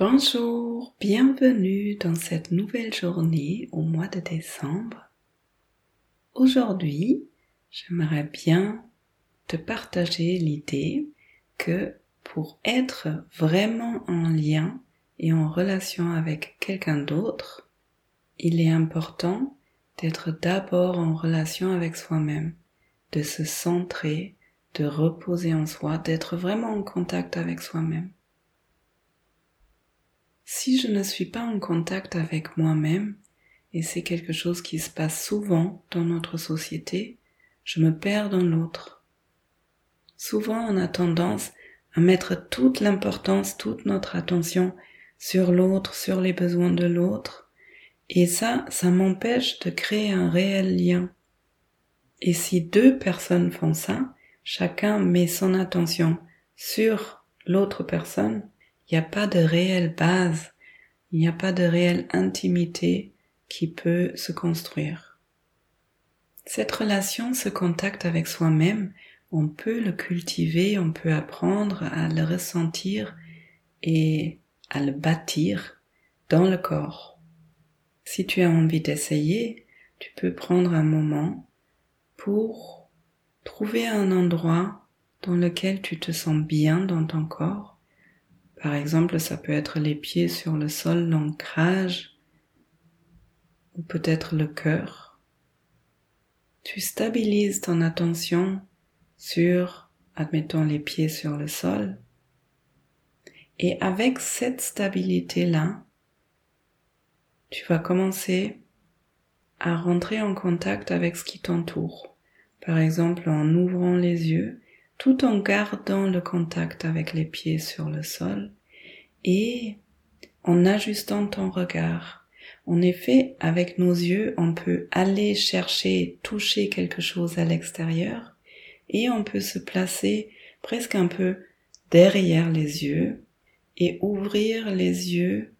Bonjour, bienvenue dans cette nouvelle journée au mois de décembre. Aujourd'hui, j'aimerais bien te partager l'idée que pour être vraiment en lien et en relation avec quelqu'un d'autre, il est important d'être d'abord en relation avec soi-même, de se centrer, de reposer en soi, d'être vraiment en contact avec soi-même. Si je ne suis pas en contact avec moi-même, et c'est quelque chose qui se passe souvent dans notre société, je me perds dans l'autre. Souvent on a tendance à mettre toute l'importance, toute notre attention sur l'autre, sur les besoins de l'autre, et ça, ça m'empêche de créer un réel lien. Et si deux personnes font ça, chacun met son attention sur l'autre personne, il n'y a pas de réelle base, il n'y a pas de réelle intimité qui peut se construire. Cette relation, ce contact avec soi-même, on peut le cultiver, on peut apprendre à le ressentir et à le bâtir dans le corps. Si tu as envie d'essayer, tu peux prendre un moment pour trouver un endroit dans lequel tu te sens bien dans ton corps par exemple, ça peut être les pieds sur le sol, l'ancrage, ou peut-être le cœur. Tu stabilises ton attention sur, admettons, les pieds sur le sol. Et avec cette stabilité-là, tu vas commencer à rentrer en contact avec ce qui t'entoure. Par exemple, en ouvrant les yeux tout en gardant le contact avec les pieds sur le sol et en ajustant ton regard. En effet, avec nos yeux, on peut aller chercher, toucher quelque chose à l'extérieur et on peut se placer presque un peu derrière les yeux et ouvrir les yeux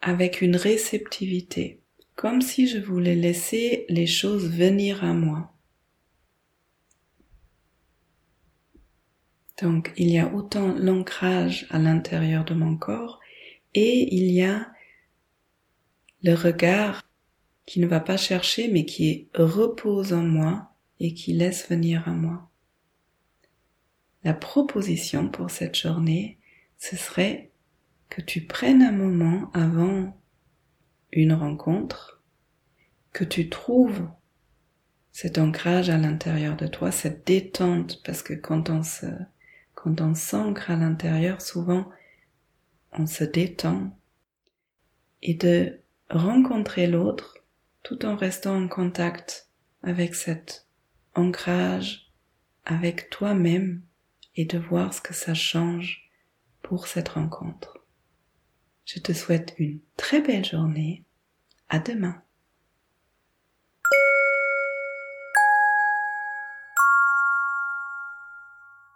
avec une réceptivité, comme si je voulais laisser les choses venir à moi. Donc il y a autant l'ancrage à l'intérieur de mon corps et il y a le regard qui ne va pas chercher mais qui repose en moi et qui laisse venir à moi. La proposition pour cette journée, ce serait que tu prennes un moment avant une rencontre, que tu trouves cet ancrage à l'intérieur de toi, cette détente, parce que quand on se quand on s'ancre à l'intérieur, souvent on se détend et de rencontrer l'autre tout en restant en contact avec cet ancrage, avec toi-même et de voir ce que ça change pour cette rencontre. Je te souhaite une très belle journée. À demain.